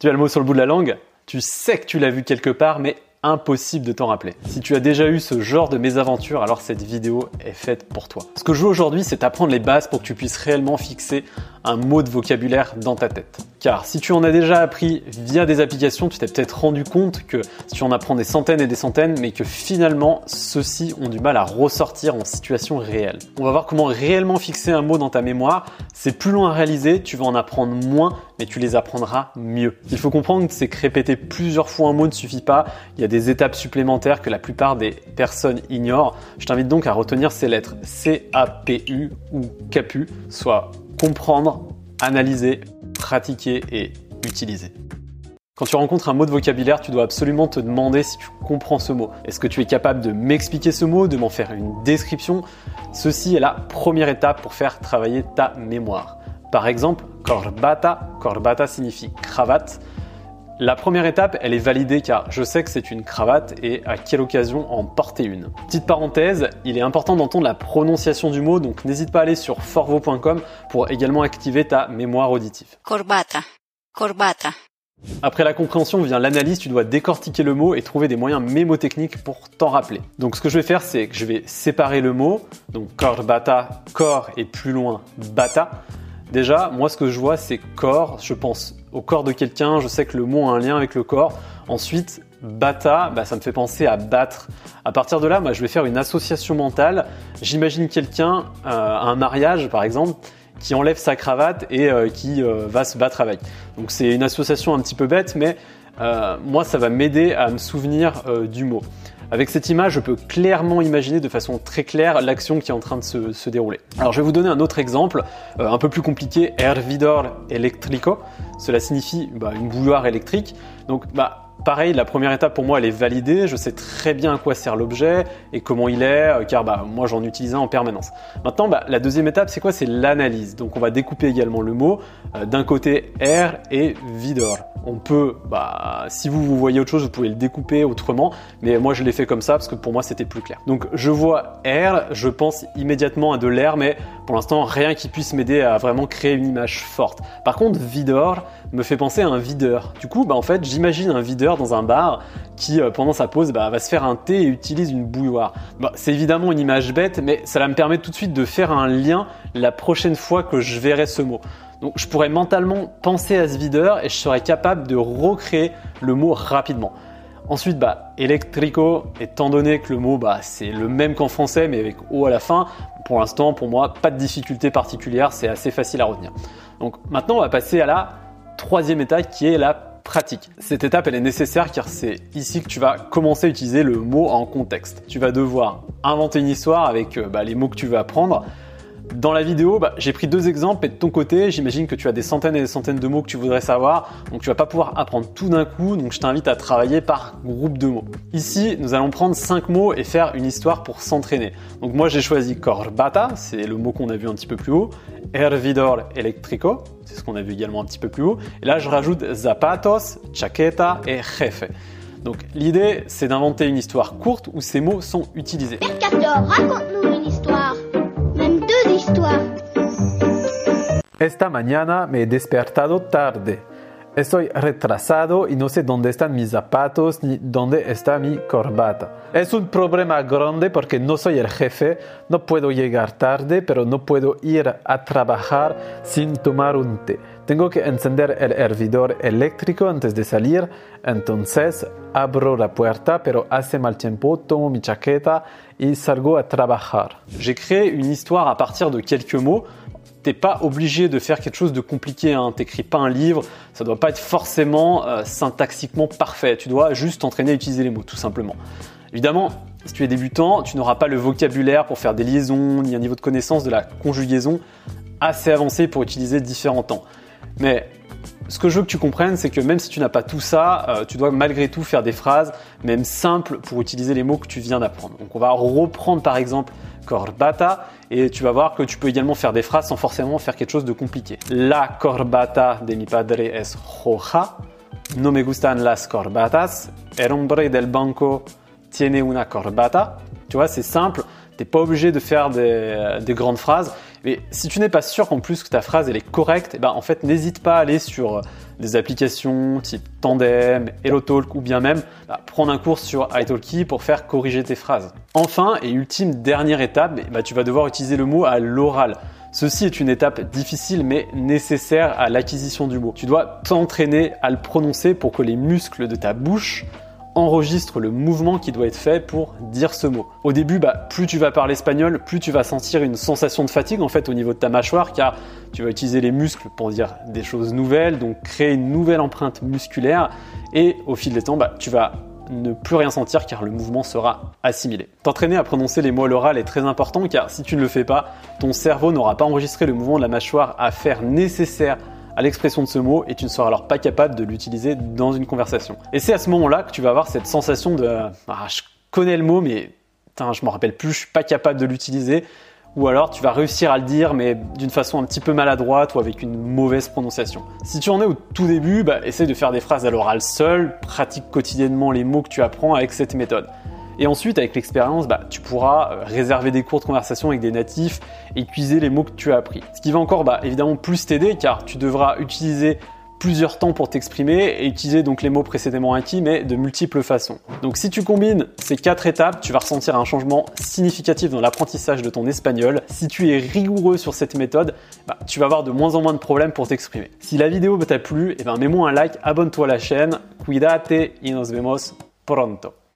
Tu as le mot sur le bout de la langue, tu sais que tu l'as vu quelque part, mais impossible de t'en rappeler. Si tu as déjà eu ce genre de mésaventure, alors cette vidéo est faite pour toi. Ce que je veux aujourd'hui, c'est apprendre les bases pour que tu puisses réellement fixer un mot de vocabulaire dans ta tête. Car si tu en as déjà appris via des applications, tu t'es peut-être rendu compte que si tu en apprends des centaines et des centaines, mais que finalement ceux-ci ont du mal à ressortir en situation réelle. On va voir comment réellement fixer un mot dans ta mémoire. C'est plus loin à réaliser, tu vas en apprendre moins, mais tu les apprendras mieux. Il faut comprendre que c'est que répéter plusieurs fois un mot ne suffit pas. Il y a des étapes supplémentaires que la plupart des personnes ignorent. Je t'invite donc à retenir ces lettres C-A-P-U ou CAPU, soit comprendre, analyser, pratiquer et utiliser. Quand tu rencontres un mot de vocabulaire, tu dois absolument te demander si tu comprends ce mot. Est-ce que tu es capable de m'expliquer ce mot, de m'en faire une description? Ceci est la première étape pour faire travailler ta mémoire. Par exemple, corbata, corbata signifie cravate. La première étape, elle est validée car je sais que c'est une cravate et à quelle occasion en porter une. Petite parenthèse, il est important d'entendre la prononciation du mot, donc n'hésite pas à aller sur forvo.com pour également activer ta mémoire auditive. Corbata. Corbata. Après la compréhension vient l'analyse, tu dois décortiquer le mot et trouver des moyens mémotechniques pour t'en rappeler. Donc ce que je vais faire, c'est que je vais séparer le mot, donc corbata, corps et plus loin bata. Déjà, moi ce que je vois c'est corps, je pense au corps de quelqu'un, je sais que le mot a un lien avec le corps. Ensuite, bata, bah, ça me fait penser à battre. À partir de là, moi je vais faire une association mentale. J'imagine quelqu'un euh, à un mariage par exemple qui enlève sa cravate et euh, qui euh, va se battre avec. Donc c'est une association un petit peu bête, mais moi ça va m'aider à me souvenir du mot. Avec cette image, je peux clairement imaginer de façon très claire l'action qui est en train de se, dérouler. Alors je vais vous donner un autre exemple, euh, un peu plus compliqué, hervidor electrico. Cela signifie bah, une bouilloire électrique. Donc bah, Pareil, la première étape pour moi, elle est validée. Je sais très bien à quoi sert l'objet et comment il est, euh, car bah, moi j'en utilise un en permanence. Maintenant, bah, la deuxième étape, c'est quoi? C'est l'analyse. Donc on va découper également le mot. Euh, d'un côté, air et vidor. On peut, bah, si vous, vous voyez autre chose, vous pouvez le découper autrement, mais moi je l'ai fait comme ça parce que pour moi c'était plus clair. Donc je vois air, je pense immédiatement à de l'air, mais pour l'instant rien qui puisse m'aider à vraiment créer une image forte. Par contre, vidor me fait penser à un videur. Du coup, bah, en fait, j'imagine un videur dans un bar qui, euh, pendant sa pause, bah, va se faire un thé et utilise une bouilloire. Bah, c'est évidemment une image bête, mais ça me permettre tout de suite de faire un lien la prochaine fois que je verrai ce mot. Donc je pourrais mentalement penser à ce videur et je serais capable de recréer le mot rapidement. Ensuite, bah, électrico, étant donné que le mot bah, c'est le même qu'en français mais avec O à la fin, pour l'instant, pour moi, pas de difficulté particulière, c'est assez facile à retenir. Donc maintenant, on va passer à la troisième étape qui est la pratique. Cette étape, elle est nécessaire car c'est ici que tu vas commencer à utiliser le mot en contexte. Tu vas devoir inventer une histoire avec euh, bah, les mots que tu veux apprendre. Dans la vidéo, bah, j'ai pris deux exemples et de ton côté, j'imagine que tu as des centaines et des centaines de mots que tu voudrais savoir, donc tu vas pas pouvoir apprendre tout d'un coup, donc je t'invite à travailler par groupe de mots. Ici, nous allons prendre cinq mots et faire une histoire pour s'entraîner. Donc moi j'ai choisi corbata, c'est le mot qu'on a vu un petit peu plus haut, hervidor electrico, c'est ce qu'on a vu également un petit peu plus haut, et là je rajoute zapatos, chaqueta et jefe. Donc l'idée c'est d'inventer une histoire courte où ces mots sont utilisés. raconte-nous Esta mañana me he despertado tarde. Estoy retrasado y no sé dónde están mis zapatos ni dónde está mi corbata. Es un problema grande porque no soy el jefe, no puedo llegar tarde, pero no puedo ir a trabajar sin tomar un té. Tengo que encender el hervidor eléctrico antes de salir, entonces abro la puerta, pero hace mal tiempo, tomo mi chaqueta y salgo a trabajar. J'ai créé une histoire à partir de quelques mots. T'es pas obligé de faire quelque chose de compliqué, hein. t'écris pas un livre, ça doit pas être forcément euh, syntaxiquement parfait, tu dois juste t'entraîner à utiliser les mots tout simplement. Évidemment, si tu es débutant, tu n'auras pas le vocabulaire pour faire des liaisons, ni un niveau de connaissance de la conjugaison assez avancé pour utiliser différents temps. Mais ce que je veux que tu comprennes, c'est que même si tu n'as pas tout ça, euh, tu dois malgré tout faire des phrases, même simples, pour utiliser les mots que tu viens d'apprendre. Donc on va reprendre par exemple corbata et tu vas voir que tu peux également faire des phrases sans forcément faire quelque chose de compliqué. La corbata de mi padre es roja. No me gustan las corbatas. El hombre del banco tiene una corbata. Tu vois, c'est simple. T'es pas obligé de faire des, des grandes phrases. Mais si tu n'es pas sûr qu'en plus que ta phrase elle est correcte, eh ben en fait n'hésite pas à aller sur des applications type Tandem, HelloTalk ou bien même bah, prendre un cours sur italki pour faire corriger tes phrases. Enfin et ultime dernière étape, bah, tu vas devoir utiliser le mot à l'oral. Ceci est une étape difficile mais nécessaire à l'acquisition du mot. Tu dois t'entraîner à le prononcer pour que les muscles de ta bouche enregistre le mouvement qui doit être fait pour dire ce mot. Au début, bah, plus tu vas parler espagnol, plus tu vas sentir une sensation de fatigue en fait au niveau de ta mâchoire car tu vas utiliser les muscles pour dire des choses nouvelles, donc créer une nouvelle empreinte musculaire et au fil des temps, bah, tu vas ne plus rien sentir car le mouvement sera assimilé. T'entraîner à prononcer les mots à l'oral est très important car si tu ne le fais pas, ton cerveau n'aura pas enregistré le mouvement de la mâchoire à faire nécessaire à l'expression de ce mot et tu ne seras alors pas capable de l'utiliser dans une conversation. Et c'est à ce moment-là que tu vas avoir cette sensation de ah, je connais le mot mais je m'en rappelle plus, je suis pas capable de l'utiliser. Ou alors tu vas réussir à le dire mais d'une façon un petit peu maladroite ou avec une mauvaise prononciation. Si tu en es au tout début, bah, essaye de faire des phrases à l'oral seul, pratique quotidiennement les mots que tu apprends avec cette méthode. Et ensuite, avec l'expérience, bah, tu pourras euh, réserver des cours de conversation avec des natifs et utiliser les mots que tu as appris. Ce qui va encore bah, évidemment plus t'aider car tu devras utiliser plusieurs temps pour t'exprimer et utiliser donc les mots précédemment acquis mais de multiples façons. Donc si tu combines ces quatre étapes, tu vas ressentir un changement significatif dans l'apprentissage de ton espagnol. Si tu es rigoureux sur cette méthode, bah, tu vas avoir de moins en moins de problèmes pour t'exprimer. Si la vidéo t'a plu, eh ben, mets-moi un like, abonne-toi à la chaîne. Cuídate y nos vemos pronto.